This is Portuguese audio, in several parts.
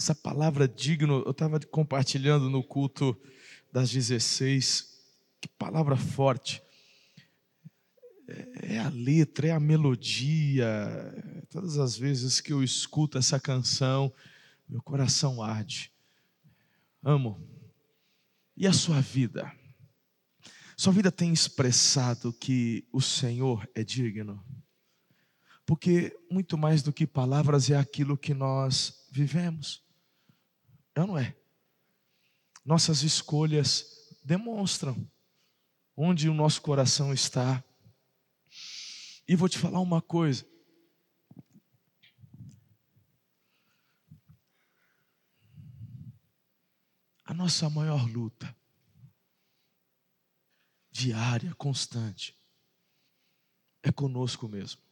Essa palavra digno, eu estava compartilhando no culto das 16. Que palavra forte. É, é a letra, é a melodia. Todas as vezes que eu escuto essa canção, meu coração arde. Amo. E a sua vida? Sua vida tem expressado que o Senhor é digno? Porque muito mais do que palavras é aquilo que nós vivemos. É ou não é? Nossas escolhas demonstram onde o nosso coração está. E vou te falar uma coisa. A nossa maior luta, diária, constante, é conosco mesmo.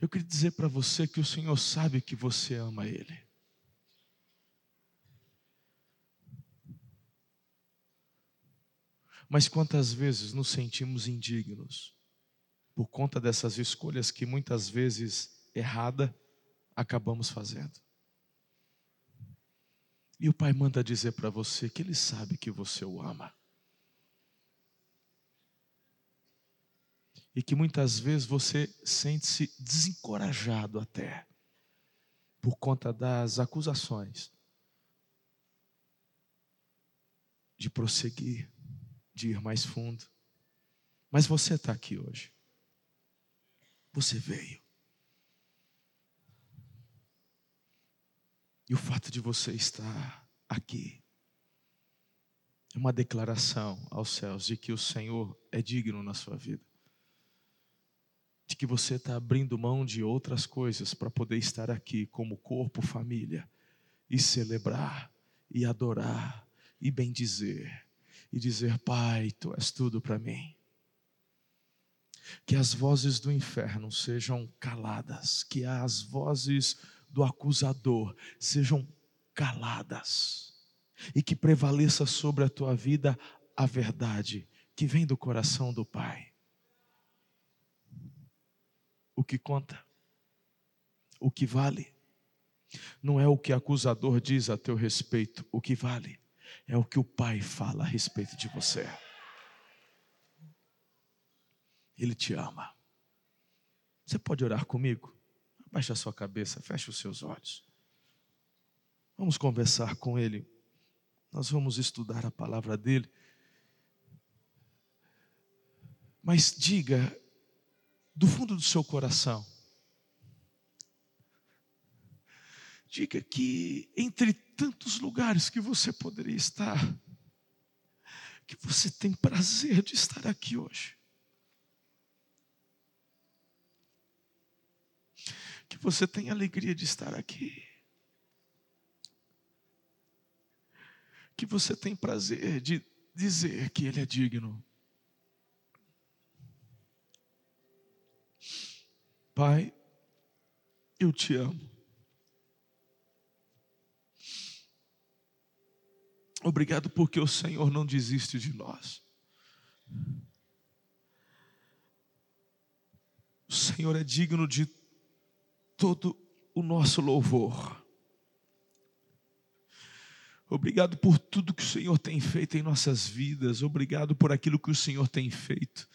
Eu queria dizer para você que o Senhor sabe que você ama Ele. Mas quantas vezes nos sentimos indignos por conta dessas escolhas que muitas vezes errada acabamos fazendo. E o Pai manda dizer para você que Ele sabe que você o ama. E que muitas vezes você sente-se desencorajado até, por conta das acusações, de prosseguir de ir mais fundo. Mas você está aqui hoje. Você veio. E o fato de você estar aqui é uma declaração aos céus de que o Senhor é digno na sua vida. De que você está abrindo mão de outras coisas para poder estar aqui como corpo, família, e celebrar, e adorar, e bendizer e dizer: Pai, tu és tudo para mim. Que as vozes do inferno sejam caladas, que as vozes do acusador sejam caladas, e que prevaleça sobre a tua vida a verdade que vem do coração do Pai. O que conta, o que vale, não é o que o acusador diz a teu respeito, o que vale é o que o Pai fala a respeito de você. Ele te ama. Você pode orar comigo? Abaixe a sua cabeça, feche os seus olhos. Vamos conversar com Ele. Nós vamos estudar a palavra dele. Mas diga, do fundo do seu coração, Diga que entre tantos lugares que você poderia estar, que você tem prazer de estar aqui hoje. Que você tem alegria de estar aqui. Que você tem prazer de dizer que Ele é digno. Pai, eu te amo. Obrigado porque o Senhor não desiste de nós. O Senhor é digno de todo o nosso louvor. Obrigado por tudo que o Senhor tem feito em nossas vidas. Obrigado por aquilo que o Senhor tem feito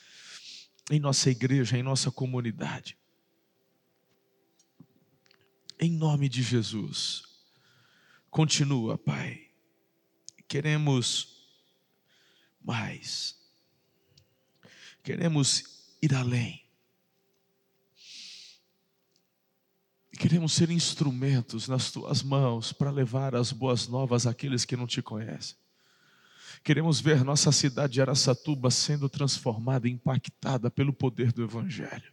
em nossa igreja, em nossa comunidade. Em nome de Jesus. Continua, Pai queremos mais, queremos ir além, queremos ser instrumentos nas tuas mãos para levar as boas novas àqueles que não te conhecem. Queremos ver nossa cidade de Araçatuba sendo transformada, impactada pelo poder do Evangelho.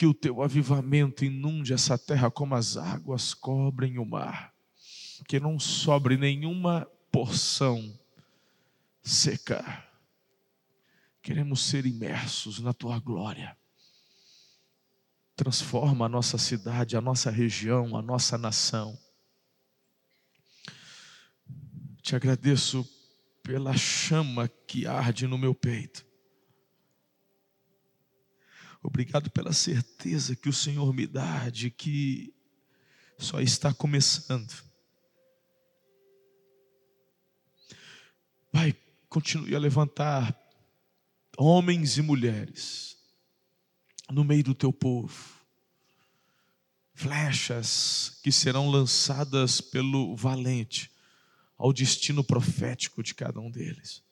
Que o teu avivamento inunde essa terra como as águas cobrem o mar que não sobre nenhuma porção seca. Queremos ser imersos na tua glória. Transforma a nossa cidade, a nossa região, a nossa nação. Te agradeço pela chama que arde no meu peito. Obrigado pela certeza que o Senhor me dá de que só está começando. Pai, continue a levantar homens e mulheres no meio do teu povo. Flechas que serão lançadas pelo valente ao destino profético de cada um deles.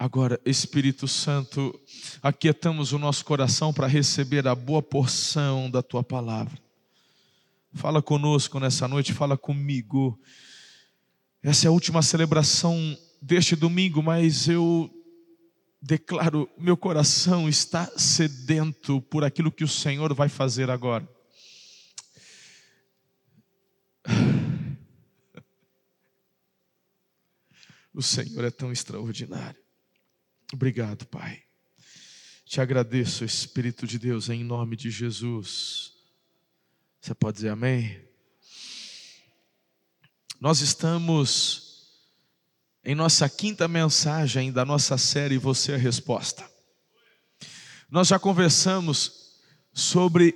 Agora, Espírito Santo, aquietamos o nosso coração para receber a boa porção da tua palavra. Fala conosco nessa noite, fala comigo. Essa é a última celebração deste domingo, mas eu declaro: meu coração está sedento por aquilo que o Senhor vai fazer agora. O Senhor é tão extraordinário. Obrigado, Pai. Te agradeço, Espírito de Deus, em nome de Jesus. Você pode dizer amém? Nós estamos em nossa quinta mensagem da nossa série Você é a Resposta. Nós já conversamos sobre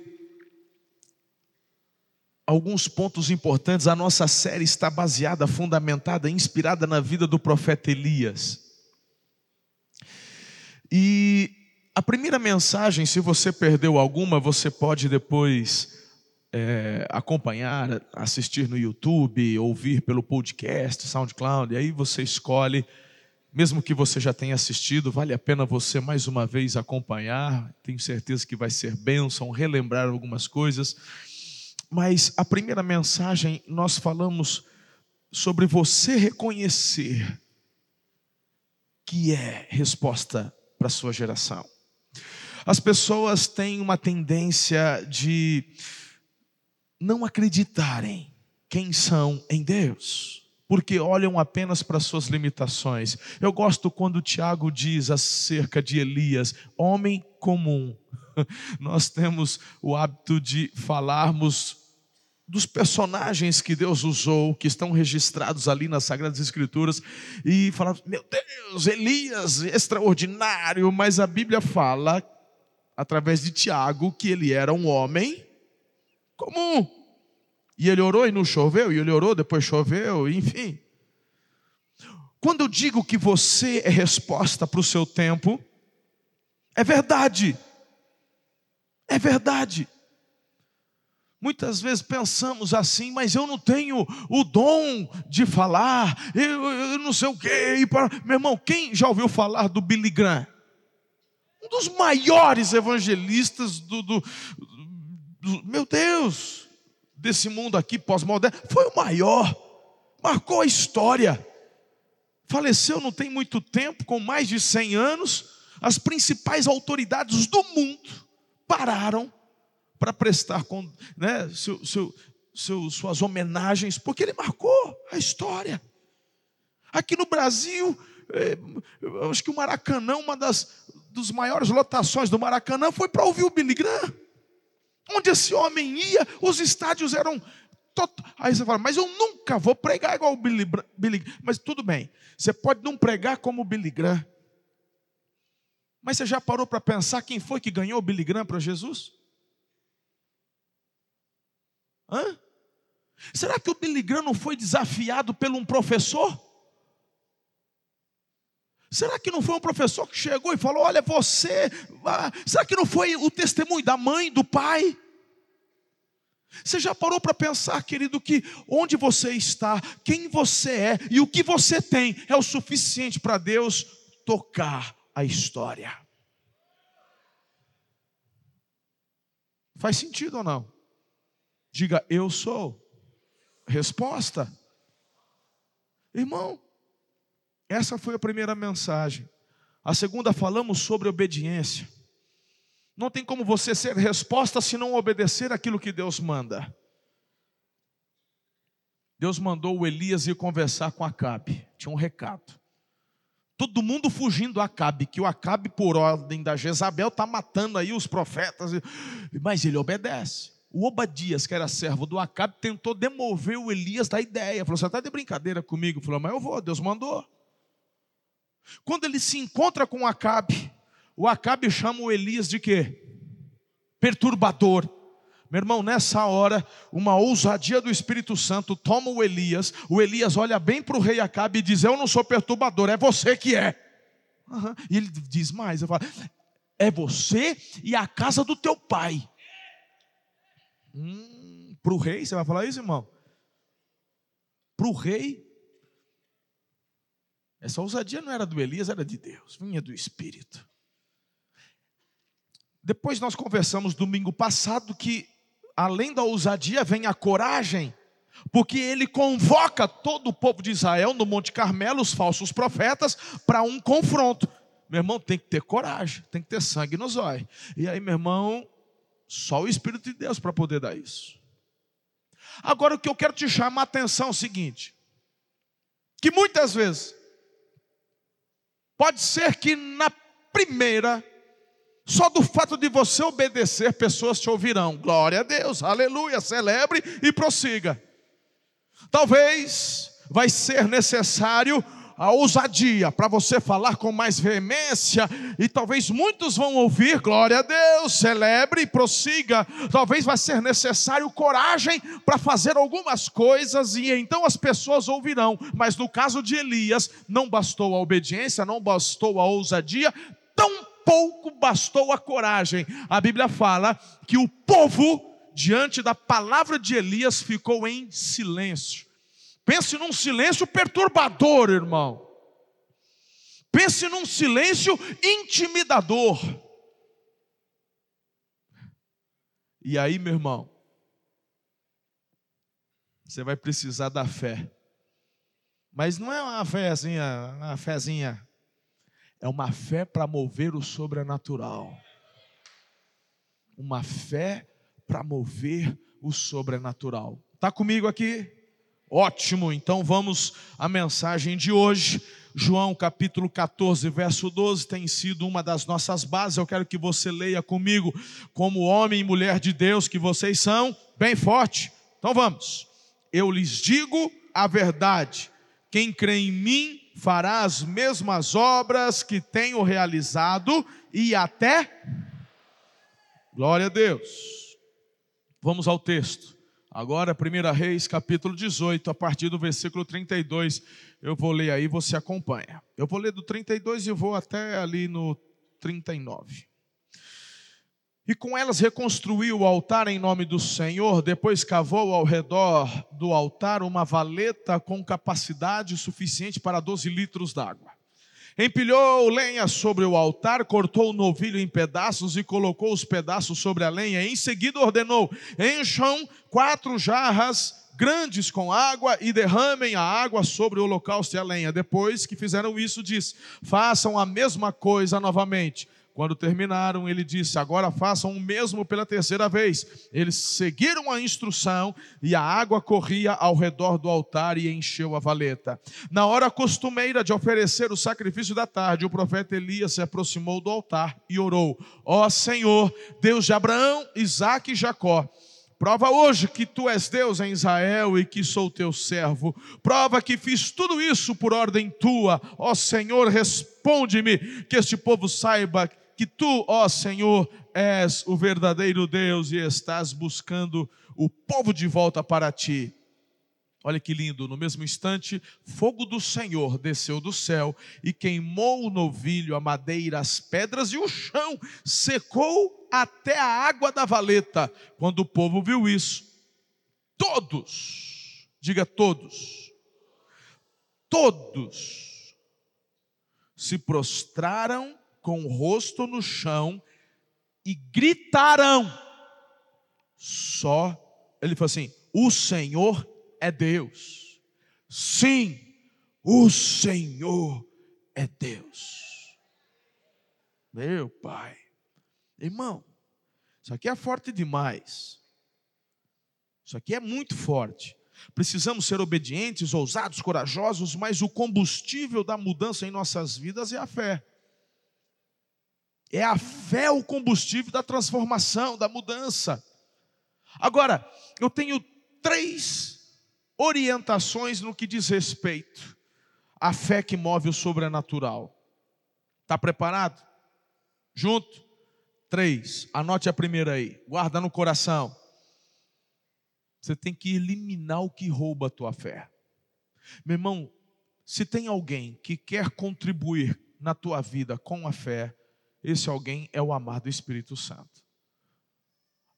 alguns pontos importantes. A nossa série está baseada, fundamentada, inspirada na vida do profeta Elias. E a primeira mensagem, se você perdeu alguma, você pode depois é, acompanhar, assistir no YouTube, ouvir pelo podcast, SoundCloud, e aí você escolhe, mesmo que você já tenha assistido, vale a pena você mais uma vez acompanhar, tenho certeza que vai ser bênção, relembrar algumas coisas. Mas a primeira mensagem, nós falamos sobre você reconhecer que é resposta para a sua geração. As pessoas têm uma tendência de não acreditarem quem são em Deus, porque olham apenas para suas limitações. Eu gosto quando Tiago diz acerca de Elias, homem comum. Nós temos o hábito de falarmos dos personagens que Deus usou, que estão registrados ali nas Sagradas Escrituras, e falar: meu Deus, Elias, extraordinário, mas a Bíblia fala, através de Tiago, que ele era um homem comum. E ele orou e não choveu, e ele orou, depois choveu, enfim. Quando eu digo que você é resposta para o seu tempo, é verdade. É verdade. Muitas vezes pensamos assim, mas eu não tenho o dom de falar, eu, eu não sei o quê. Meu irmão, quem já ouviu falar do Billy Graham? Um dos maiores evangelistas do, do, do meu Deus, desse mundo aqui pós-moderno, foi o maior, marcou a história. Faleceu não tem muito tempo, com mais de 100 anos. As principais autoridades do mundo pararam para prestar né, seu, seu, seu, suas homenagens, porque ele marcou a história. Aqui no Brasil, é, eu acho que o Maracanã, uma das dos maiores lotações do Maracanã, foi para ouvir o Billy Graham. Onde esse homem ia, os estádios eram. Tot... Aí você fala, mas eu nunca vou pregar igual o Billy, Billy Mas tudo bem, você pode não pregar como o Billy Graham. Mas você já parou para pensar quem foi que ganhou o Billy Graham para Jesus? Hã? Será que o Billy Graham não foi desafiado por um professor? Será que não foi um professor que chegou e falou: Olha, você. Ah, será que não foi o testemunho da mãe, do pai? Você já parou para pensar, querido, que onde você está, quem você é e o que você tem é o suficiente para Deus tocar a história? Faz sentido ou não? Diga, eu sou. Resposta. Irmão, essa foi a primeira mensagem. A segunda, falamos sobre obediência. Não tem como você ser resposta se não obedecer aquilo que Deus manda. Deus mandou o Elias ir conversar com Acabe. Tinha um recado. Todo mundo fugindo do Acabe, que o Acabe, por ordem da Jezabel, está matando aí os profetas. Mas ele obedece. O Obadias, que era servo do Acabe, tentou demover o Elias da ideia. Falou: Você está de brincadeira comigo? Falou: Mas eu vou, Deus mandou. Quando ele se encontra com o Acabe, o Acabe chama o Elias de quê? Perturbador. Meu irmão, nessa hora, uma ousadia do Espírito Santo toma o Elias. O Elias olha bem para o rei Acabe e diz: Eu não sou perturbador, é você que é. Uhum. E ele diz mais: eu falo, É você e a casa do teu pai. Hum, para o rei, você vai falar isso, irmão? Para o rei, essa ousadia não era do Elias, era de Deus, vinha do Espírito. Depois nós conversamos domingo passado que, além da ousadia, vem a coragem, porque ele convoca todo o povo de Israel no Monte Carmelo, os falsos profetas, para um confronto. Meu irmão, tem que ter coragem, tem que ter sangue nos olhos. E aí, meu irmão, só o Espírito de Deus para poder dar isso. Agora, o que eu quero te chamar a atenção é o seguinte: que muitas vezes, pode ser que na primeira só do fato de você obedecer, pessoas te ouvirão. Glória a Deus, aleluia, celebre e prossiga. Talvez vai ser necessário a ousadia para você falar com mais veemência, e talvez muitos vão ouvir, glória a Deus, celebre e prossiga. Talvez vai ser necessário coragem para fazer algumas coisas, e então as pessoas ouvirão. Mas no caso de Elias, não bastou a obediência, não bastou a ousadia, tão pouco bastou a coragem. A Bíblia fala que o povo, diante da palavra de Elias, ficou em silêncio. Pense num silêncio perturbador, irmão. Pense num silêncio intimidador. E aí, meu irmão, você vai precisar da fé. Mas não é uma fézinha, uma fézinha é uma fé para mover o sobrenatural. Uma fé para mover o sobrenatural. Está comigo aqui? Ótimo, então vamos à mensagem de hoje. João capítulo 14, verso 12 tem sido uma das nossas bases. Eu quero que você leia comigo, como homem e mulher de Deus que vocês são, bem forte. Então vamos. Eu lhes digo a verdade: quem crê em mim fará as mesmas obras que tenho realizado e até. Glória a Deus. Vamos ao texto. Agora, 1 Reis, capítulo 18, a partir do versículo 32. Eu vou ler aí, você acompanha. Eu vou ler do 32 e vou até ali no 39. E com elas reconstruiu o altar em nome do Senhor, depois cavou ao redor do altar uma valeta com capacidade suficiente para 12 litros d'água. Empilhou lenha sobre o altar, cortou o novilho em pedaços e colocou os pedaços sobre a lenha. Em seguida ordenou: encham quatro jarras grandes com água e derramem a água sobre o holocausto e a lenha. Depois que fizeram isso, diz: façam a mesma coisa novamente. Quando terminaram, ele disse: Agora façam o mesmo pela terceira vez. Eles seguiram a instrução e a água corria ao redor do altar e encheu a valeta. Na hora costumeira de oferecer o sacrifício da tarde, o profeta Elias se aproximou do altar e orou: Ó Senhor, Deus de Abraão, Isaque e Jacó. Prova hoje que tu és Deus em Israel e que sou teu servo. Prova que fiz tudo isso por ordem tua. Ó Senhor, responde-me, que este povo saiba que tu, ó Senhor, és o verdadeiro Deus e estás buscando o povo de volta para ti. Olha que lindo, no mesmo instante, fogo do Senhor desceu do céu e queimou o novilho, a madeira, as pedras e o chão secou até a água da valeta. Quando o povo viu isso, todos, diga todos, todos se prostraram com o rosto no chão e gritaram. Só, ele falou assim: o Senhor é Deus. Sim, o Senhor é Deus. Meu Pai, Irmão, isso aqui é forte demais. Isso aqui é muito forte. Precisamos ser obedientes, ousados, corajosos, mas o combustível da mudança em nossas vidas é a fé. É a fé o combustível da transformação, da mudança. Agora, eu tenho três orientações no que diz respeito à fé que move o sobrenatural. Está preparado? Junto? Três. Anote a primeira aí. Guarda no coração. Você tem que eliminar o que rouba a tua fé. Meu irmão, se tem alguém que quer contribuir na tua vida com a fé, esse alguém é o amado Espírito Santo.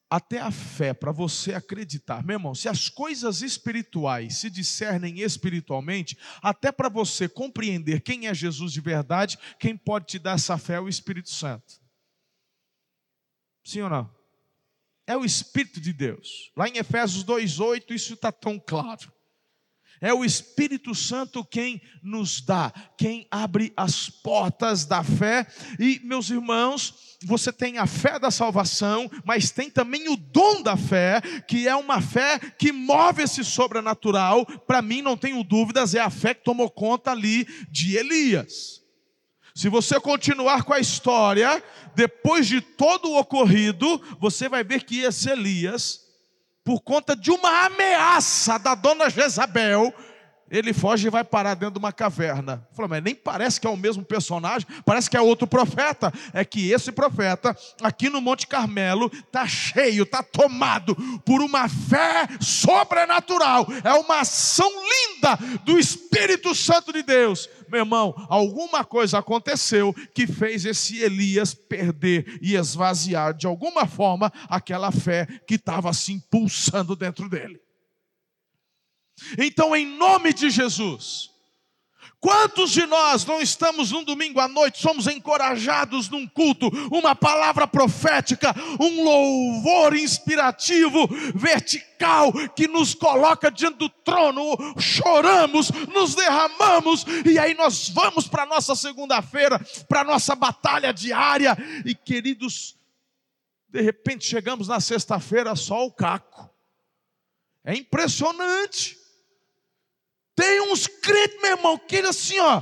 Até a fé, para você acreditar, meu irmão, se as coisas espirituais se discernem espiritualmente, até para você compreender quem é Jesus de verdade, quem pode te dar essa fé é o Espírito Santo. Sim ou não? É o Espírito de Deus. Lá em Efésios 2,8, isso está tão claro. É o Espírito Santo quem nos dá, quem abre as portas da fé. E, meus irmãos, você tem a fé da salvação, mas tem também o dom da fé, que é uma fé que move esse sobrenatural. Para mim, não tenho dúvidas, é a fé que tomou conta ali de Elias. Se você continuar com a história, depois de todo o ocorrido, você vai ver que esse Elias, por conta de uma ameaça da dona Jezabel, ele foge e vai parar dentro de uma caverna. Falou, mas nem parece que é o mesmo personagem, parece que é outro profeta. É que esse profeta, aqui no Monte Carmelo, está cheio, está tomado por uma fé sobrenatural. É uma ação linda do Espírito Santo de Deus. Meu irmão, alguma coisa aconteceu que fez esse Elias perder e esvaziar de alguma forma aquela fé que estava assim pulsando dentro dele. Então, em nome de Jesus, Quantos de nós não estamos num domingo à noite, somos encorajados num culto, uma palavra profética, um louvor inspirativo, vertical, que nos coloca diante do trono, choramos, nos derramamos, e aí nós vamos para a nossa segunda-feira, para a nossa batalha diária, e queridos, de repente chegamos na sexta-feira só o caco. É impressionante. Tem uns crentes, meu irmão, que ele assim, ó.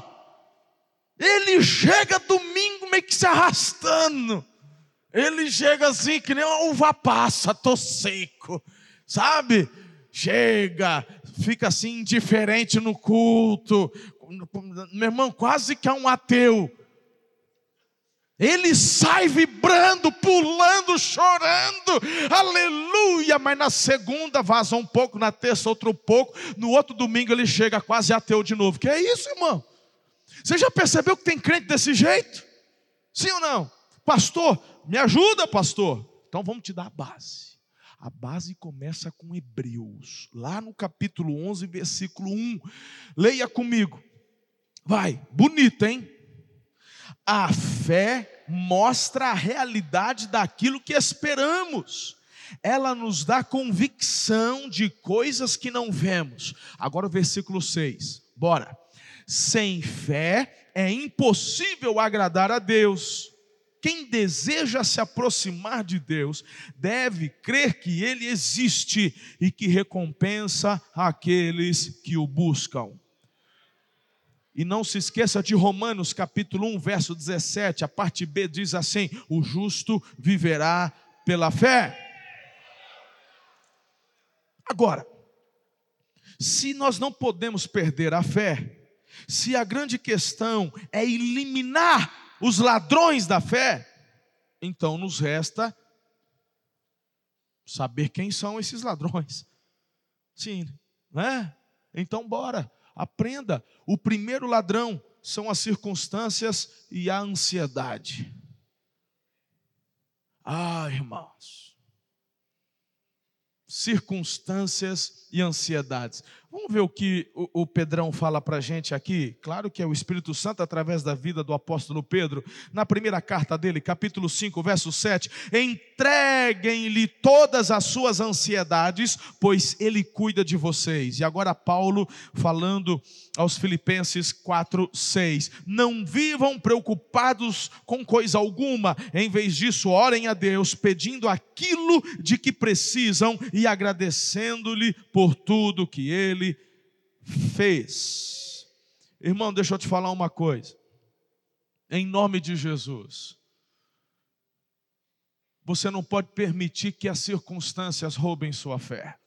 Ele chega domingo meio que se arrastando. Ele chega assim, que nem uma uva passa, tô seco. Sabe? Chega, fica assim indiferente no culto. Meu irmão, quase que é um ateu. Ele sai vibrando, pulando, chorando, aleluia. Mas na segunda vaza um pouco, na terça outro pouco, no outro domingo ele chega quase ateu de novo. Que é isso, irmão? Você já percebeu que tem crente desse jeito? Sim ou não? Pastor, me ajuda, pastor. Então vamos te dar a base. A base começa com Hebreus, lá no capítulo 11, versículo 1. Leia comigo. Vai, bonito, hein? A fé mostra a realidade daquilo que esperamos. Ela nos dá convicção de coisas que não vemos. Agora o versículo 6. Bora. Sem fé é impossível agradar a Deus. Quem deseja se aproximar de Deus deve crer que Ele existe e que recompensa aqueles que o buscam. E não se esqueça de Romanos capítulo 1, verso 17, a parte B diz assim: O justo viverá pela fé. Agora, se nós não podemos perder a fé, se a grande questão é eliminar os ladrões da fé, então nos resta saber quem são esses ladrões. Sim, né? Então bora. Aprenda: o primeiro ladrão são as circunstâncias e a ansiedade. Ah, irmãos. Circunstâncias e ansiedades. Vamos ver o que o, Pedrão fala para a gente aqui. Claro que é o Espírito Santo através da vida do apóstolo Pedro. Na primeira carta dele, capítulo 5, verso 7. Entreguem-lhe todas as suas ansiedades, pois ele cuida de vocês. E agora Paulo falando aos Filipenses 4, 6. Não vivam preocupados com coisa alguma, em vez disso, orem a Deus, pedindo aquilo de que precisam e agradecendo-lhe por tudo que ele fez. Irmão, deixa eu te falar uma coisa. Em nome de Jesus, você não pode permitir que as circunstâncias roubem sua fé.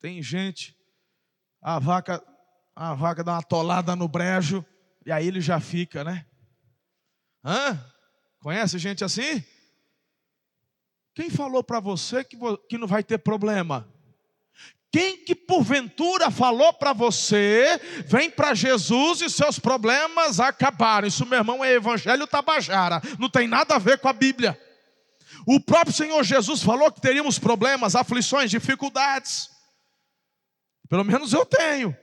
Tem gente a vaca, a vaca dá uma tolada no brejo e aí ele já fica, né? Hã? Conhece gente assim? Quem falou para você que, que não vai ter problema? Quem que porventura falou para você, vem para Jesus e seus problemas acabaram. Isso, meu irmão, é evangelho tabajara, não tem nada a ver com a Bíblia. O próprio Senhor Jesus falou que teríamos problemas, aflições, dificuldades. Pelo menos eu tenho.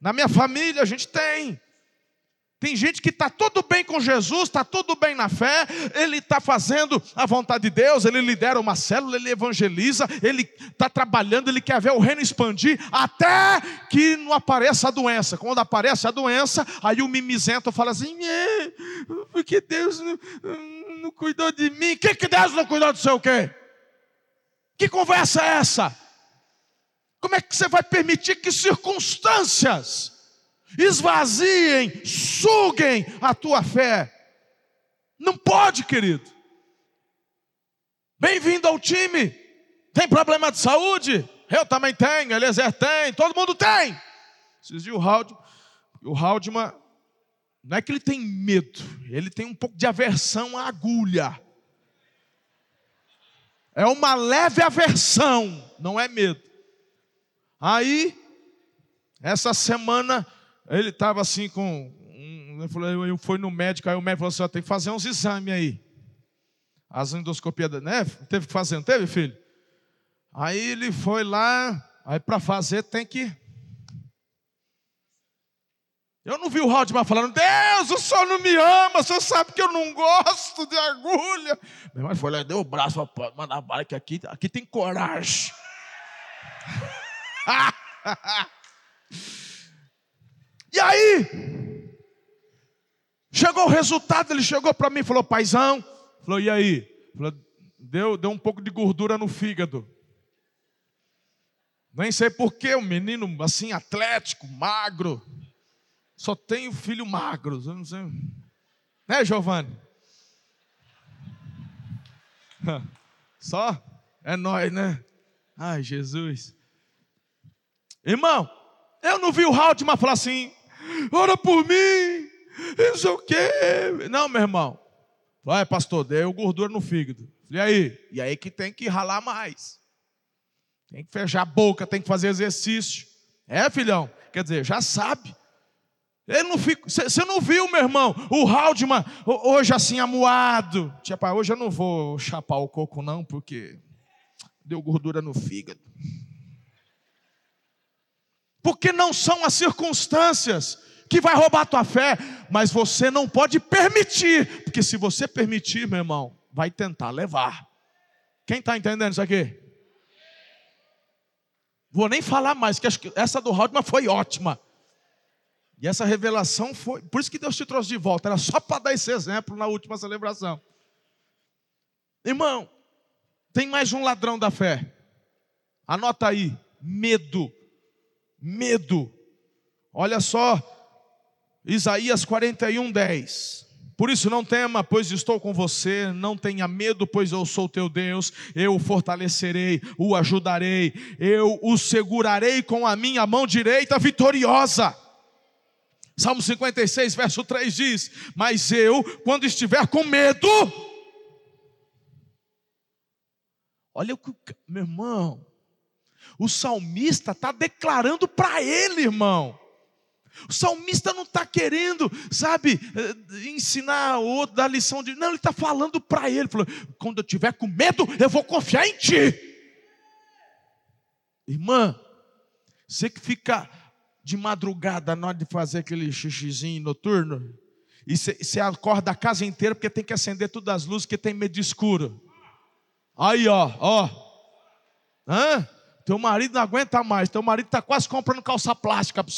Na minha família a gente tem. Tem gente que está tudo bem com Jesus, está tudo bem na fé, ele está fazendo a vontade de Deus, ele lidera uma célula, ele evangeliza, ele está trabalhando, ele quer ver o reino expandir, até que não apareça a doença. Quando aparece a doença, aí o mimizento fala assim: porque Deus não, não cuidou de mim. Que que Deus não cuidou do seu quê? Que conversa é essa? Como é que você vai permitir que circunstâncias esvaziem, suguem a tua fé? Não pode, querido. Bem-vindo ao time. Tem problema de saúde? Eu também tenho, Eliezer tem, todo mundo tem. Esses dias o Haldman, o Haldman, não é que ele tem medo, ele tem um pouco de aversão à agulha. É uma leve aversão, não é medo. Aí, essa semana, ele estava assim com. Um, eu fui no médico, aí o médico falou assim: tem que fazer uns exames aí. As endoscopias, né? Teve que fazer, não teve, filho? Aí ele foi lá, aí para fazer tem que. Eu não vi o Haldman falando, Deus, o senhor não me ama, o senhor sabe que eu não gosto de agulha. Meu irmão foi lá, deu o braço para mandar bala, que aqui, aqui tem coragem. e aí, chegou o resultado, ele chegou para mim e falou, paizão, falou, e aí? Falou, deu, deu um pouco de gordura no fígado. Nem sei porquê, um menino assim, atlético, magro. Só tenho filho magro. Eu não sei. Né, Giovanni? Só? É nós, né? Ai, Jesus. Irmão, eu não vi o Haldman falar assim, ora por mim, não sei o quê. Não, meu irmão. Olha, pastor, deu gordura no fígado. E aí? E aí que tem que ralar mais. Tem que fechar a boca, tem que fazer exercício. É, filhão? Quer dizer, já sabe. Ele não fica, você não viu, meu irmão, o Haldman hoje assim amuado. Tipo, hoje eu não vou chapar o coco não, porque deu gordura no fígado porque não são as circunstâncias que vai roubar a tua fé, mas você não pode permitir, porque se você permitir, meu irmão, vai tentar levar. Quem está entendendo isso aqui? Vou nem falar mais, que essa do Haldman foi ótima. E essa revelação foi, por isso que Deus te trouxe de volta, era só para dar esse exemplo na última celebração. Irmão, tem mais um ladrão da fé. Anota aí, medo medo. Olha só, Isaías 41, 10. Por isso não tema, pois estou com você, não tenha medo, pois eu sou teu Deus, eu o fortalecerei, o ajudarei, eu o segurarei com a minha mão direita vitoriosa. Salmo 56, verso 3 diz: Mas eu, quando estiver com medo, olha o que, meu irmão, o salmista está declarando para ele, irmão. O salmista não está querendo, sabe, eh, ensinar outro, dar lição de. Não, ele está falando para ele. Falou, quando eu tiver com medo, eu vou confiar em ti. Irmã, Você que fica de madrugada na hora de fazer aquele xixizinho noturno, e você acorda a casa inteira porque tem que acender todas as luzes, porque tem medo de escuro. Aí, ó, ó. Hã? Teu marido não aguenta mais. Teu marido está quase comprando calça plástica para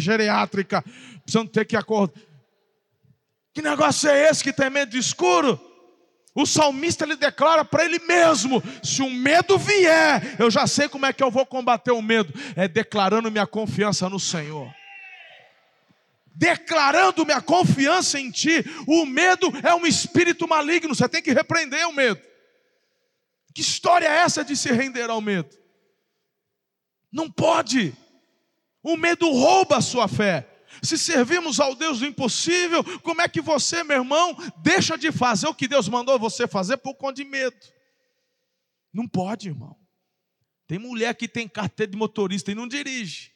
geriátrica, não ter que acordar. Que negócio é esse que tem medo de escuro? O salmista ele declara para ele mesmo: se o medo vier, eu já sei como é que eu vou combater o medo. É declarando minha confiança no Senhor. Declarando minha confiança em Ti. O medo é um espírito maligno, você tem que repreender o medo. Que história é essa de se render ao medo? Não pode. O medo rouba a sua fé. Se servimos ao Deus do impossível, como é que você, meu irmão, deixa de fazer o que Deus mandou você fazer por conta de medo? Não pode, irmão. Tem mulher que tem carteira de motorista e não dirige.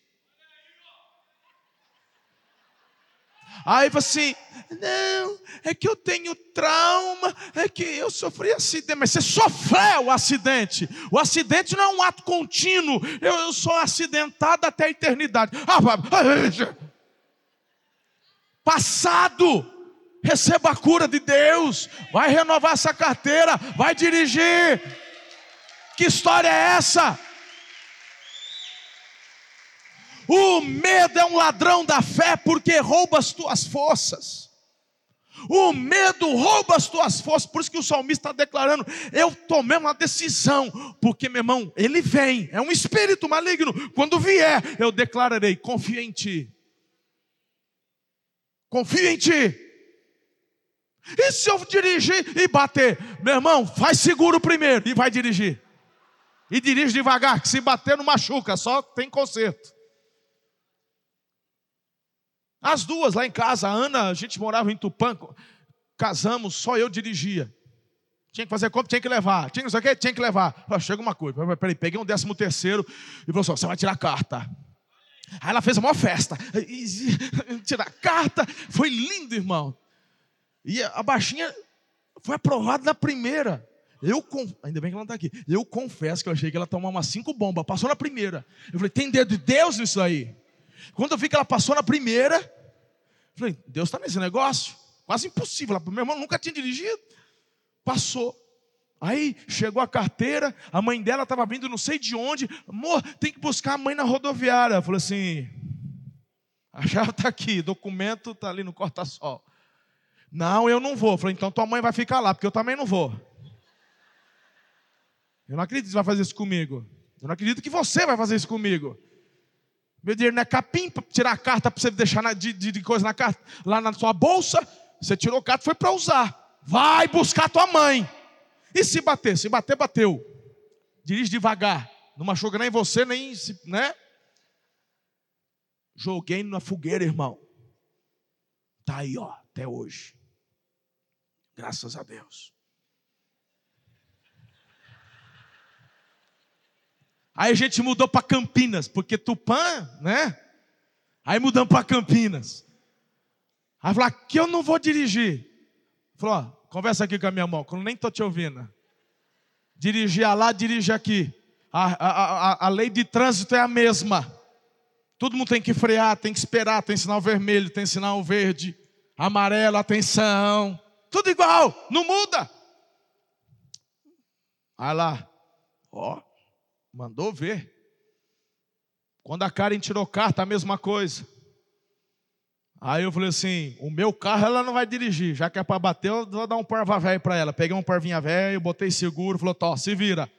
Aí assim, não, é que eu tenho trauma, é que eu sofri acidente. Mas você sofreu o acidente. O acidente não é um ato contínuo. Eu, eu sou acidentado até a eternidade. Ah, passado. Receba a cura de Deus. Vai renovar essa carteira. Vai dirigir. Que história é essa? O medo é um ladrão da fé porque rouba as tuas forças. O medo rouba as tuas forças, por isso que o salmista está declarando: Eu tomei uma decisão, porque meu irmão, ele vem, é um espírito maligno. Quando vier, eu declararei: Confio em ti, confio em ti. E se eu dirigir e bater, meu irmão, faz seguro primeiro e vai dirigir. E dirige devagar, que se bater não machuca, só tem conserto. As duas lá em casa, a Ana, a gente morava em Tupã, casamos, só eu dirigia. Tinha que fazer compra, tinha que levar. Tinha que não sei tinha que levar. Falei, chega uma coisa, peraí, peguei um décimo terceiro e falou assim: você vai tirar carta. Aí ela fez a maior festa. Tirar carta, foi lindo, irmão. E a baixinha foi aprovada na primeira. Eu, ainda bem que ela não está aqui. Eu confesso que eu achei que ela tomava umas cinco bombas. Passou na primeira. Eu falei, tem dedo de Deus nisso aí? Quando eu vi que ela passou na primeira, falei, Deus está nesse negócio? Quase impossível. Meu irmão nunca tinha dirigido. Passou. Aí chegou a carteira, a mãe dela estava vindo não sei de onde. Amor, tem que buscar a mãe na rodoviária. Falei assim: a chave está aqui, documento está ali no corta-sol. Não, eu não vou. Falei, então tua mãe vai ficar lá, porque eu também não vou. Eu não acredito que você vai fazer isso comigo. Eu não acredito que você vai fazer isso comigo. Meu dinheiro não é capim para tirar a carta para você deixar de, de, coisa na carta, lá na sua bolsa. Você tirou a carta foi para usar. Vai buscar tua mãe. E se bater? Se bater, bateu. Dirige devagar. Não machuca nem você, nem. né? Joguei na fogueira, irmão. Tá aí, ó, até hoje. Graças a Deus. Aí a gente mudou para Campinas, porque Tupã, né? Aí mudamos para Campinas. Aí falou: aqui eu não vou dirigir. Falou: ó, conversa aqui com a minha mão, que eu nem estou te ouvindo. Dirigir lá, dirige aqui. A, a, a, a lei de trânsito é a mesma. Todo mundo tem que frear, tem que esperar, tem sinal vermelho, tem sinal verde, amarelo, atenção. Tudo igual, não muda. Aí lá, ó, Mandou ver. Quando a Karen tirou carta, a mesma coisa. Aí eu falei assim: o meu carro ela não vai dirigir, já que é para bater, eu vou dar um parva velho para ela. Peguei um parvinha velho, botei seguro, falou: Tó, se vira.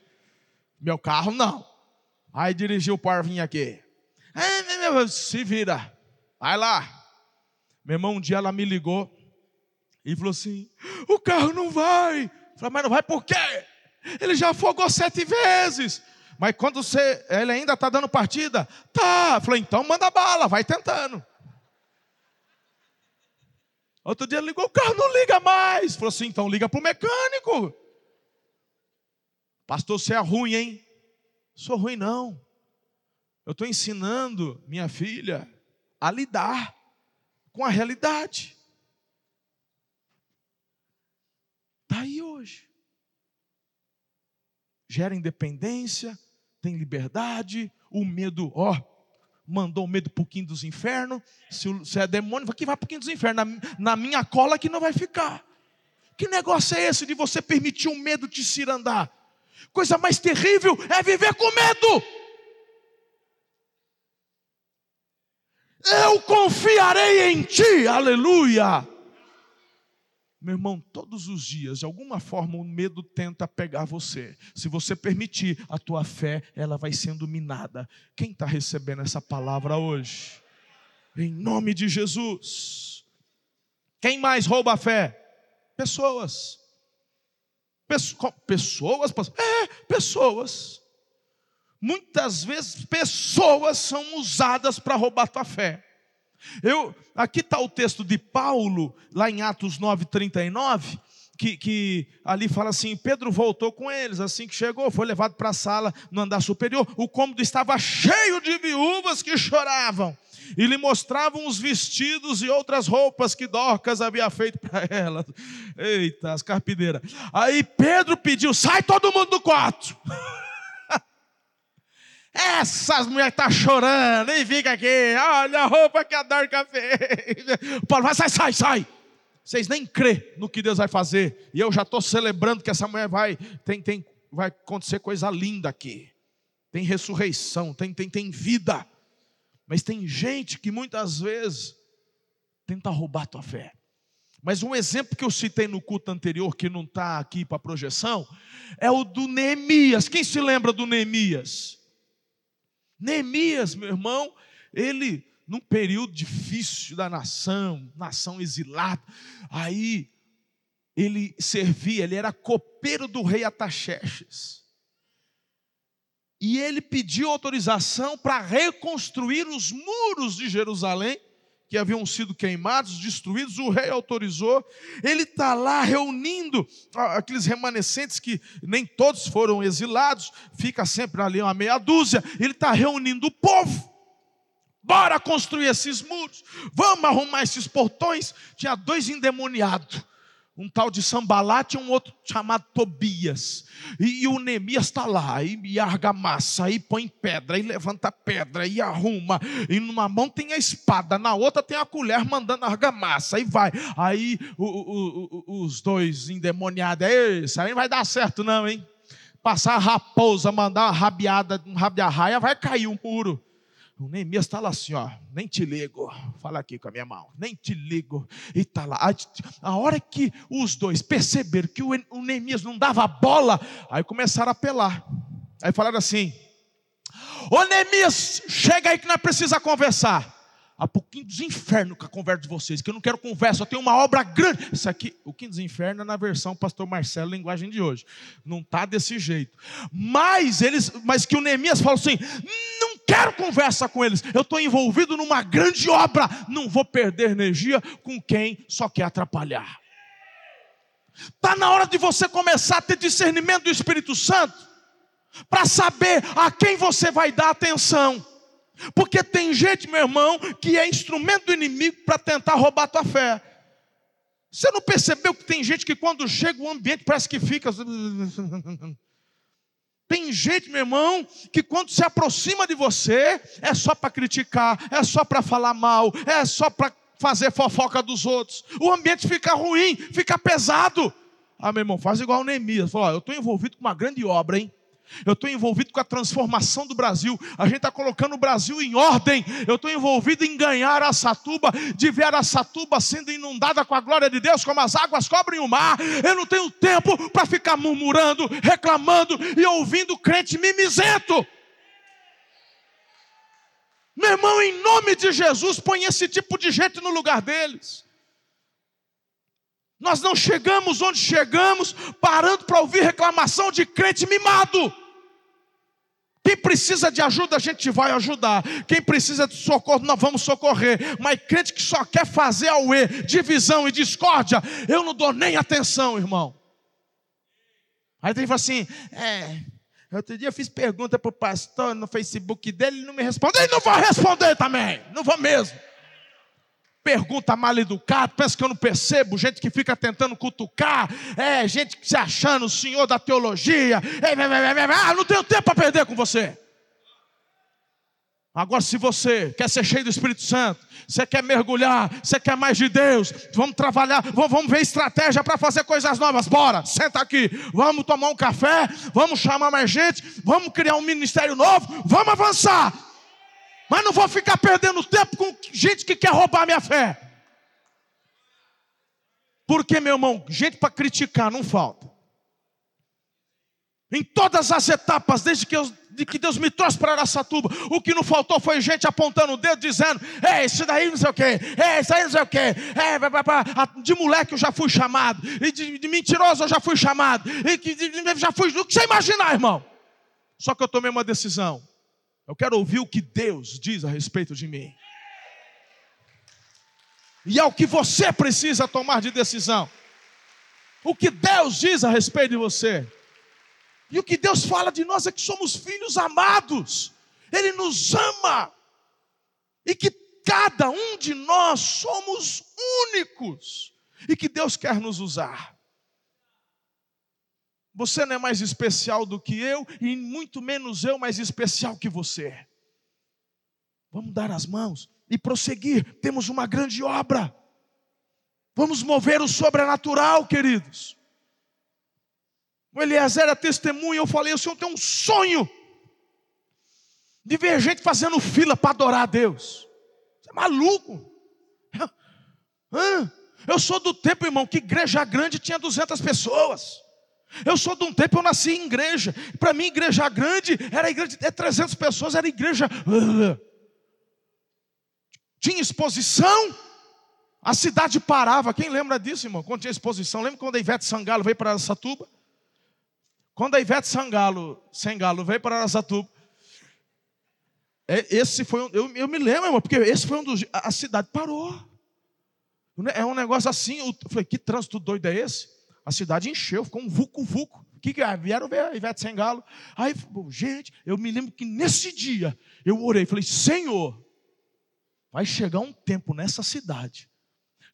Meu carro não. Aí dirigiu o parvinha aqui. Se vira. Vai lá. Meu irmão, um dia ela me ligou e falou assim: o carro não vai. Eu falei, mas não vai por quê? Ele já afogou sete vezes. Mas quando você, ele ainda está dando partida, tá. Falei, então manda bala, vai tentando. Outro dia ligou, o carro não liga mais. Falou assim, então liga para o mecânico. Pastor, você é ruim, hein? Sou ruim, não. Eu estou ensinando minha filha a lidar com a realidade. Está aí hoje. Gera independência, tem liberdade, o medo, ó, mandou o medo para o quinto dos infernos. Se, se é demônio, que vai para o quinto dos infernos. Na, na, minha cola que não vai ficar. Que negócio é esse de você permitir o medo te cirandar? Coisa mais terrível é viver com medo. Eu confiarei em ti, aleluia. Meu irmão, todos os dias, de alguma forma, o medo tenta pegar você. Se você permitir, a tua fé, ela vai sendo minada. Quem está recebendo essa palavra hoje? Em nome de Jesus. Quem mais rouba a fé? Pessoas. Pessoas? É, pessoas. Muitas vezes, pessoas são usadas para roubar tua fé. Eu, aqui está o texto de Paulo, lá em Atos 9,39, que, que ali fala assim: Pedro voltou com eles, assim que chegou, foi levado para a sala no andar superior. O cômodo estava cheio de viúvas que choravam e lhe mostravam os vestidos e outras roupas que Dorcas havia feito para elas. Eita, as carpideiras. Aí Pedro pediu: sai todo mundo do quarto. Essas mulheres estão tá chorando, e fica aqui, olha a roupa que a Dorca fez. Paulo vai, sai, sai, sai. Vocês nem crê no que Deus vai fazer. E eu já estou celebrando que essa mulher vai, tem, tem, vai acontecer coisa linda aqui. Tem ressurreição, tem, tem, tem vida. Mas tem gente que muitas vezes tenta roubar a tua fé. Mas um exemplo que eu citei no culto anterior, que não está aqui para projeção, é o do Neemias. Quem se lembra do Neemias? Neemias, meu irmão, ele, num período difícil da nação, nação exilada, aí ele servia, ele era copeiro do rei Ataxerxes. E ele pediu autorização para reconstruir os muros de Jerusalém, que haviam sido queimados, destruídos, o rei autorizou. Ele está lá reunindo aqueles remanescentes que nem todos foram exilados, fica sempre ali uma meia dúzia. Ele está reunindo o povo. Bora construir esses muros, vamos arrumar esses portões. Tinha dois endemoniados um tal de Sambalate e um outro chamado Tobias. E, e o Neemias está lá, e, e argamassa, e põe pedra, e levanta pedra, e arruma. E numa mão tem a espada, na outra tem a colher mandando argamassa, e vai. Aí o, o, o, os dois endemoniados, isso aí não vai dar certo não, hein? Passar a raposa, mandar uma rabiada, um rabiarraia, vai cair o muro. O Neemias está lá assim, ó, nem te ligo. Fala aqui com a minha mão, nem te ligo. E está lá. A hora que os dois perceberam que o Neemias não dava bola, aí começaram a apelar. Aí falaram assim: Ô Neemias, chega aí que nós precisamos conversar há pouquinho dos infernos com a conversa de vocês, que eu não quero conversa, eu tenho uma obra grande. Isso aqui, o Quinto dos Infernos é na versão Pastor Marcelo, linguagem de hoje. Não está desse jeito. Mas eles, mas que o Neemias falou assim: não quero conversa com eles. Eu estou envolvido numa grande obra. Não vou perder energia com quem só quer atrapalhar. Está na hora de você começar a ter discernimento do Espírito Santo para saber a quem você vai dar atenção. Porque tem gente, meu irmão, que é instrumento do inimigo para tentar roubar tua fé. Você não percebeu que tem gente que quando chega o ambiente parece que fica. Tem gente, meu irmão, que quando se aproxima de você é só para criticar, é só para falar mal, é só para fazer fofoca dos outros. O ambiente fica ruim, fica pesado. Ah, meu irmão, faz igual o Neemias. Fala, eu estou envolvido com uma grande obra, hein? Eu estou envolvido com a transformação do Brasil. A gente está colocando o Brasil em ordem. Eu estou envolvido em ganhar a Satuba, de ver a Satuba sendo inundada com a glória de Deus, como as águas cobrem o mar. Eu não tenho tempo para ficar murmurando, reclamando e ouvindo crente mimizento. Meu irmão, em nome de Jesus, põe esse tipo de gente no lugar deles. Nós não chegamos onde chegamos parando para ouvir reclamação de crente mimado. Quem precisa de ajuda, a gente vai ajudar. Quem precisa de socorro, nós vamos socorrer. Mas crente que só quer fazer auê, divisão e discórdia, eu não dou nem atenção, irmão. Aí tem assim: é, outro dia eu fiz pergunta para o pastor no Facebook dele, ele não me respondeu. Ele não vai responder também, não vou mesmo pergunta mal educada, pensa que eu não percebo, gente que fica tentando cutucar, é, gente se achando o senhor da teologia, é, é, é, ah, não tenho tempo para perder com você. Agora, se você quer ser cheio do Espírito Santo, você quer mergulhar, você quer mais de Deus, vamos trabalhar, vamos ver estratégia para fazer coisas novas. Bora, senta aqui, vamos tomar um café, vamos chamar mais gente, vamos criar um ministério novo, vamos avançar. Mas não vou ficar perdendo tempo com gente que quer roubar minha fé. Porque, meu irmão, gente para criticar não falta. Em todas as etapas, desde que, eu, de que Deus me trouxe para Araçatuba, o que não faltou foi gente apontando o dedo, dizendo: É, isso daí não sei o quê, é, isso aí não sei o quê, é, de moleque eu já fui chamado, e de, de mentiroso eu já fui chamado, e de, já fui. O que você imaginar, irmão? Só que eu tomei uma decisão. Eu quero ouvir o que Deus diz a respeito de mim. E é o que você precisa tomar de decisão. O que Deus diz a respeito de você. E o que Deus fala de nós é que somos filhos amados, Ele nos ama, e que cada um de nós somos únicos, e que Deus quer nos usar. Você não é mais especial do que eu, e muito menos eu mais especial que você. Vamos dar as mãos e prosseguir, temos uma grande obra. Vamos mover o sobrenatural, queridos. O Eliezer era testemunha, eu falei, o Senhor tem um sonho de ver gente fazendo fila para adorar a Deus. Você é maluco? Eu sou do tempo, irmão, que igreja grande tinha 200 pessoas. Eu sou de um tempo, eu nasci em igreja. Para mim, igreja grande era igreja de 300 pessoas, era igreja. Tinha exposição, a cidade parava. Quem lembra disso, irmão? Quando tinha exposição, lembra quando a Ivete Sangalo veio para Satuba? Quando a Ivete Sangalo, Sangalo veio para Aracatuba, é, esse foi um, eu, eu me lembro, irmão, porque esse foi um dos. A cidade parou. É um negócio assim. Eu falei, que trânsito doido é esse? A cidade encheu, ficou um vucu-vucu. Que, que é? Vieram ver a Ivete Sangalo. Aí, gente, eu me lembro que nesse dia eu orei, falei, Senhor, vai chegar um tempo nessa cidade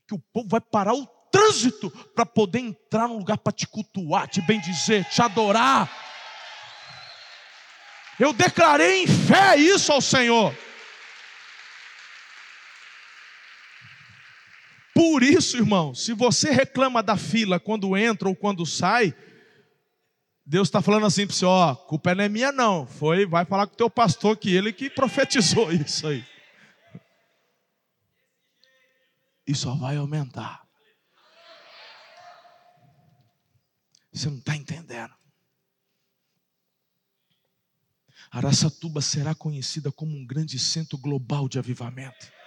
que o povo vai parar o trânsito para poder entrar num lugar para te cultuar, te bendizer, te adorar. Eu declarei em fé isso ao Senhor. Por isso, irmão, se você reclama da fila quando entra ou quando sai, Deus está falando assim para você: ó, culpa não é minha, não. Foi, vai falar com o teu pastor que ele que profetizou isso aí. E só vai aumentar. Você não está entendendo. Araçatuba será conhecida como um grande centro global de avivamento.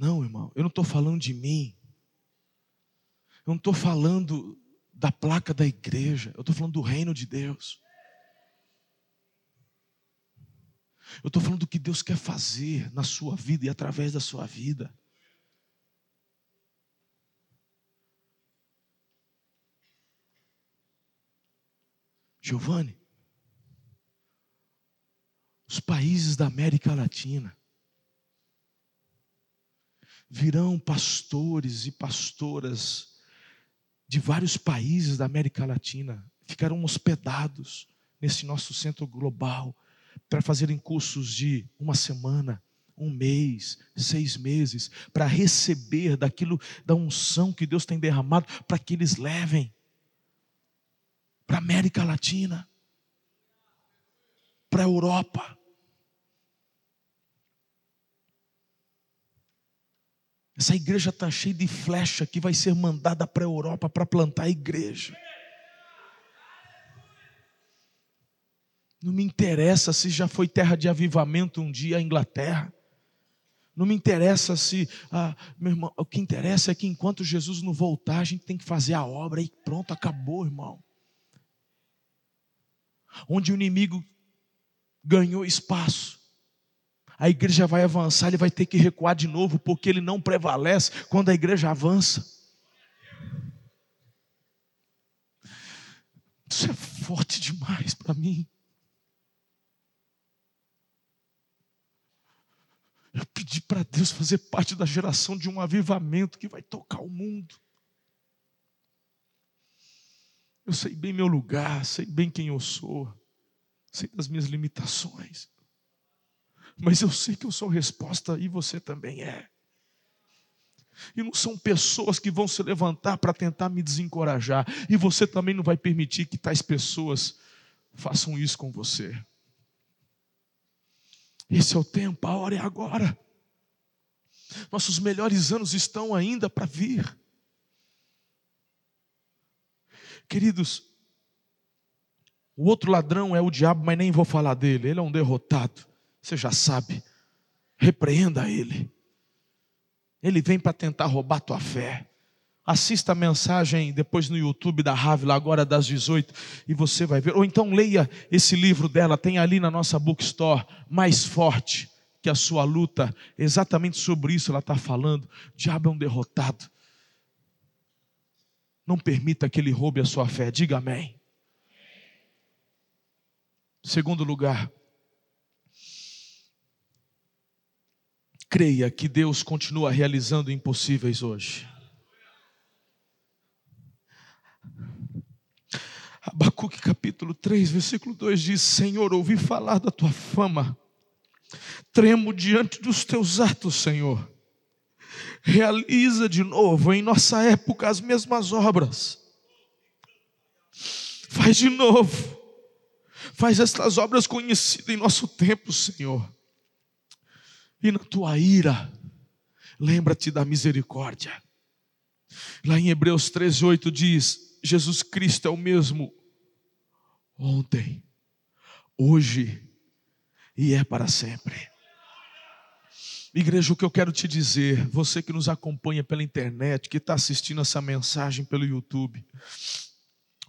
Não, irmão, eu não estou falando de mim. Eu não estou falando da placa da igreja. Eu estou falando do reino de Deus. Eu estou falando do que Deus quer fazer na sua vida e através da sua vida. Giovanni, os países da América Latina virão pastores e pastoras de vários países da América Latina, ficarão hospedados nesse nosso centro global para fazerem cursos de uma semana, um mês, seis meses, para receber daquilo, da unção que Deus tem derramado, para que eles levem para a América Latina, para a Europa. Essa igreja está cheia de flecha que vai ser mandada para a Europa para plantar a igreja. Não me interessa se já foi terra de avivamento um dia a Inglaterra. Não me interessa se, ah, meu irmão, o que interessa é que enquanto Jesus não voltar, a gente tem que fazer a obra e pronto, acabou, irmão onde o inimigo ganhou espaço. A igreja vai avançar, ele vai ter que recuar de novo, porque ele não prevalece quando a igreja avança. Isso é forte demais para mim. Eu pedi para Deus fazer parte da geração de um avivamento que vai tocar o mundo. Eu sei bem meu lugar, sei bem quem eu sou. sei das minhas limitações, mas eu sei que eu sou resposta e você também é. E não são pessoas que vão se levantar para tentar me desencorajar, e você também não vai permitir que tais pessoas façam isso com você. Esse é o tempo, a hora é agora. Nossos melhores anos estão ainda para vir. Queridos, o outro ladrão é o diabo, mas nem vou falar dele, ele é um derrotado. Você já sabe. Repreenda ele. Ele vem para tentar roubar tua fé. Assista a mensagem depois no YouTube da Rávila, agora das 18, e você vai ver. Ou então leia esse livro dela, tem ali na nossa bookstore, Mais Forte que a sua luta, exatamente sobre isso ela está falando. O diabo é um derrotado. Não permita que ele roube a sua fé, diga amém. Segundo lugar, creia que Deus continua realizando impossíveis hoje. Abacuque capítulo 3, versículo 2 diz: Senhor, ouvi falar da tua fama, tremo diante dos teus atos, Senhor. Realiza de novo em nossa época as mesmas obras. Faz de novo. Faz estas obras conhecidas em nosso tempo, Senhor e na tua ira, lembra-te da misericórdia. Lá em Hebreus 13, 8 diz: Jesus Cristo é o mesmo ontem, hoje e é para sempre. Igreja, o que eu quero te dizer, você que nos acompanha pela internet, que está assistindo essa mensagem pelo YouTube,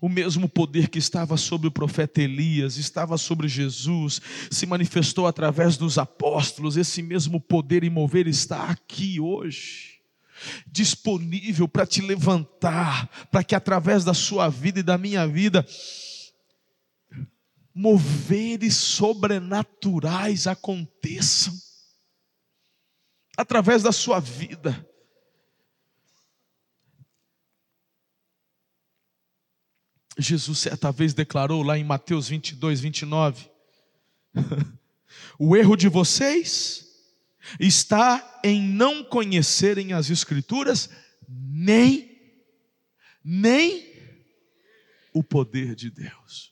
o mesmo poder que estava sobre o profeta Elias, estava sobre Jesus, se manifestou através dos apóstolos, esse mesmo poder e mover está aqui hoje, disponível para te levantar, para que através da sua vida e da minha vida, moveres sobrenaturais aconteçam, através da sua vida. Jesus certa vez declarou lá em Mateus 22, 29: O erro de vocês está em não conhecerem as Escrituras, nem, nem o poder de Deus.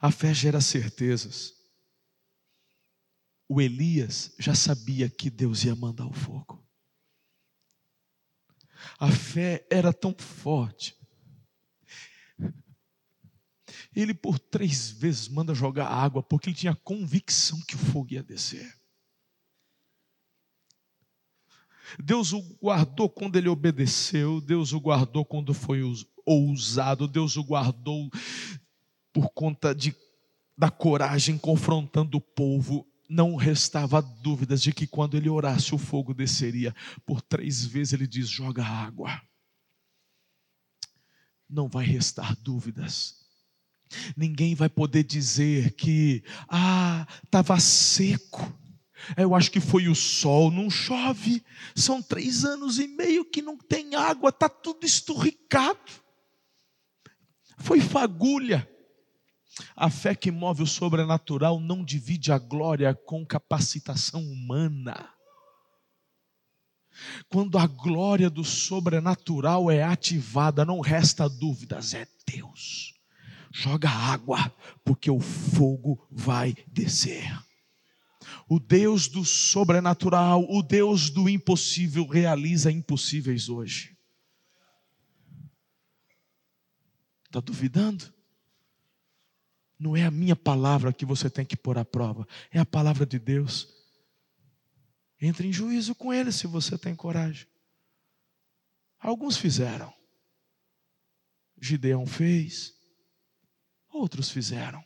A fé gera certezas. O Elias já sabia que Deus ia mandar o fogo. A fé era tão forte. Ele por três vezes manda jogar água, porque ele tinha convicção que o fogo ia descer. Deus o guardou quando ele obedeceu, Deus o guardou quando foi ousado, Deus o guardou por conta de, da coragem confrontando o povo não restava dúvidas de que quando ele orasse o fogo desceria. Por três vezes ele diz: joga água. Não vai restar dúvidas. Ninguém vai poder dizer que, ah, estava seco. Eu acho que foi o sol, não chove. São três anos e meio que não tem água, está tudo esturricado. Foi fagulha. A fé que move o sobrenatural não divide a glória com capacitação humana. Quando a glória do sobrenatural é ativada, não resta dúvidas, é Deus. Joga água, porque o fogo vai descer. O Deus do sobrenatural, o Deus do impossível, realiza impossíveis hoje. Está duvidando? Não é a minha palavra que você tem que pôr à prova, é a palavra de Deus. Entre em juízo com ele se você tem coragem. Alguns fizeram. Gideão fez, outros fizeram.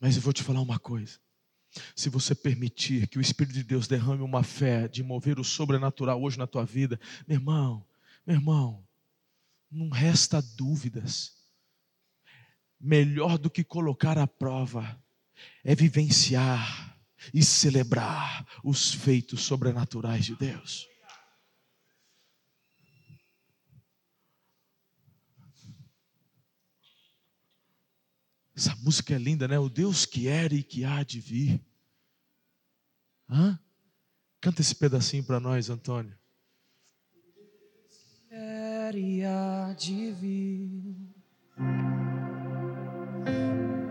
Mas eu vou te falar uma coisa. Se você permitir que o Espírito de Deus derrame uma fé de mover o sobrenatural hoje na tua vida, meu irmão, meu irmão, não resta dúvidas. Melhor do que colocar à prova é vivenciar e celebrar os feitos sobrenaturais de Deus. Essa música é linda, né? O Deus que era e que há de vir. Hã? Canta esse pedacinho para nós, Antônio. E há de vir.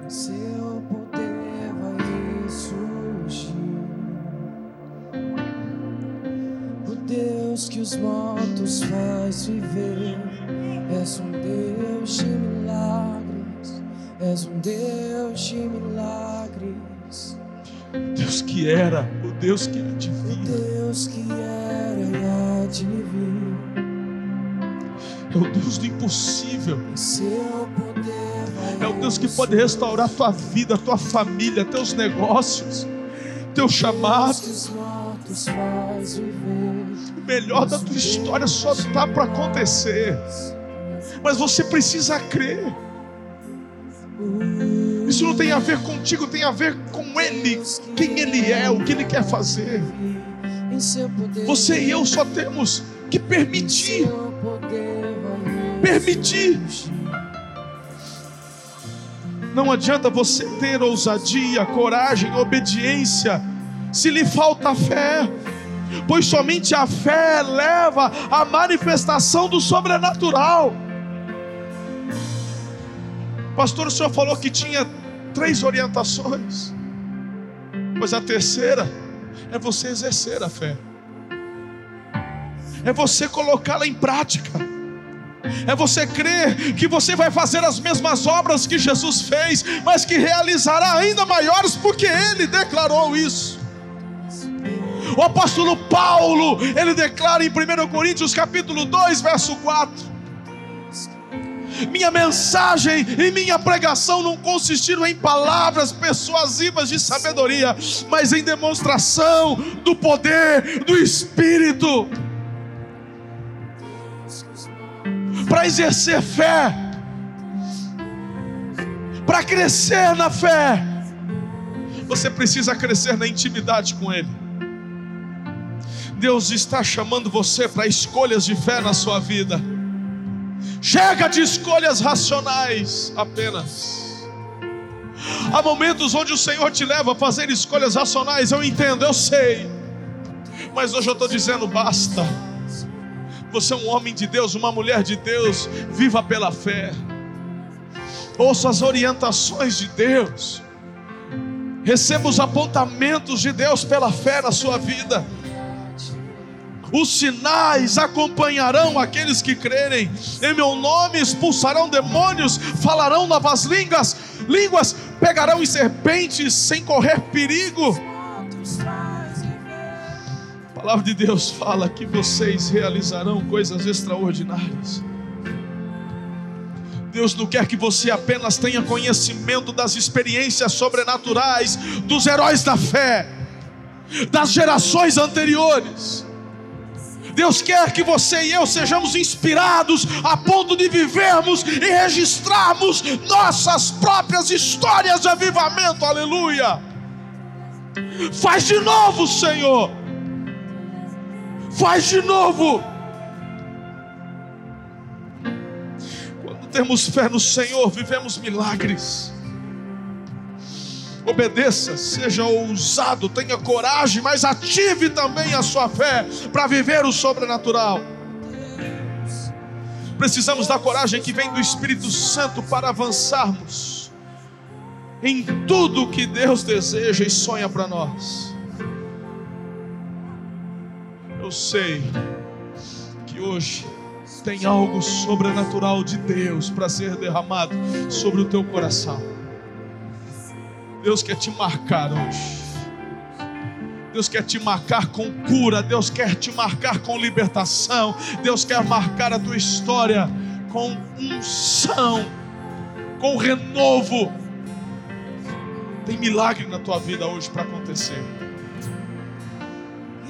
Seu poder vai surgir. O Deus que os mortos faz viver. És um Deus de milagres. És um Deus de milagres. Deus que era, o Deus que há de O vir. Deus que era e há de vir. É o Deus do impossível. É o Deus que pode restaurar tua vida, tua família, teus negócios, teu chamado. O melhor da tua história só está para acontecer. Mas você precisa crer. Isso não tem a ver contigo, tem a ver com Ele, quem Ele é, o que Ele quer fazer. Você e eu só temos que permitir, permitir. Não adianta você ter ousadia, coragem, obediência, se lhe falta fé, pois somente a fé leva à manifestação do sobrenatural. Pastor, o senhor falou que tinha três orientações, pois a terceira é você exercer a fé, é você colocá-la em prática. É você crer que você vai fazer as mesmas obras que Jesus fez, mas que realizará ainda maiores, porque Ele declarou isso. O apóstolo Paulo, ele declara em 1 Coríntios capítulo 2, verso 4. Minha mensagem e minha pregação não consistiram em palavras persuasivas de sabedoria, mas em demonstração do poder do Espírito. Para exercer fé, para crescer na fé, você precisa crescer na intimidade com Ele. Deus está chamando você para escolhas de fé na sua vida. Chega de escolhas racionais apenas. Há momentos onde o Senhor te leva a fazer escolhas racionais, eu entendo, eu sei. Mas hoje eu estou dizendo basta. Você é um homem de Deus, uma mulher de Deus, viva pela fé. Ouça as orientações de Deus. Receba os apontamentos de Deus pela fé na sua vida. Os sinais acompanharão aqueles que crerem. Em meu nome expulsarão demônios, falarão novas línguas, línguas pegarão em serpentes sem correr perigo. Palavra de Deus fala que vocês realizarão coisas extraordinárias. Deus não quer que você apenas tenha conhecimento das experiências sobrenaturais dos heróis da fé, das gerações anteriores. Deus quer que você e eu sejamos inspirados a ponto de vivermos e registrarmos nossas próprias histórias de avivamento. Aleluia! Faz de novo, Senhor. Faz de novo. Quando temos fé no Senhor, vivemos milagres. Obedeça, seja ousado, tenha coragem, mas ative também a sua fé para viver o sobrenatural. Precisamos da coragem que vem do Espírito Santo para avançarmos em tudo que Deus deseja e sonha para nós. Eu sei que hoje tem algo sobrenatural de Deus para ser derramado sobre o teu coração. Deus quer te marcar hoje. Deus quer te marcar com cura, Deus quer te marcar com libertação, Deus quer marcar a tua história com unção, com renovo. Tem milagre na tua vida hoje para acontecer.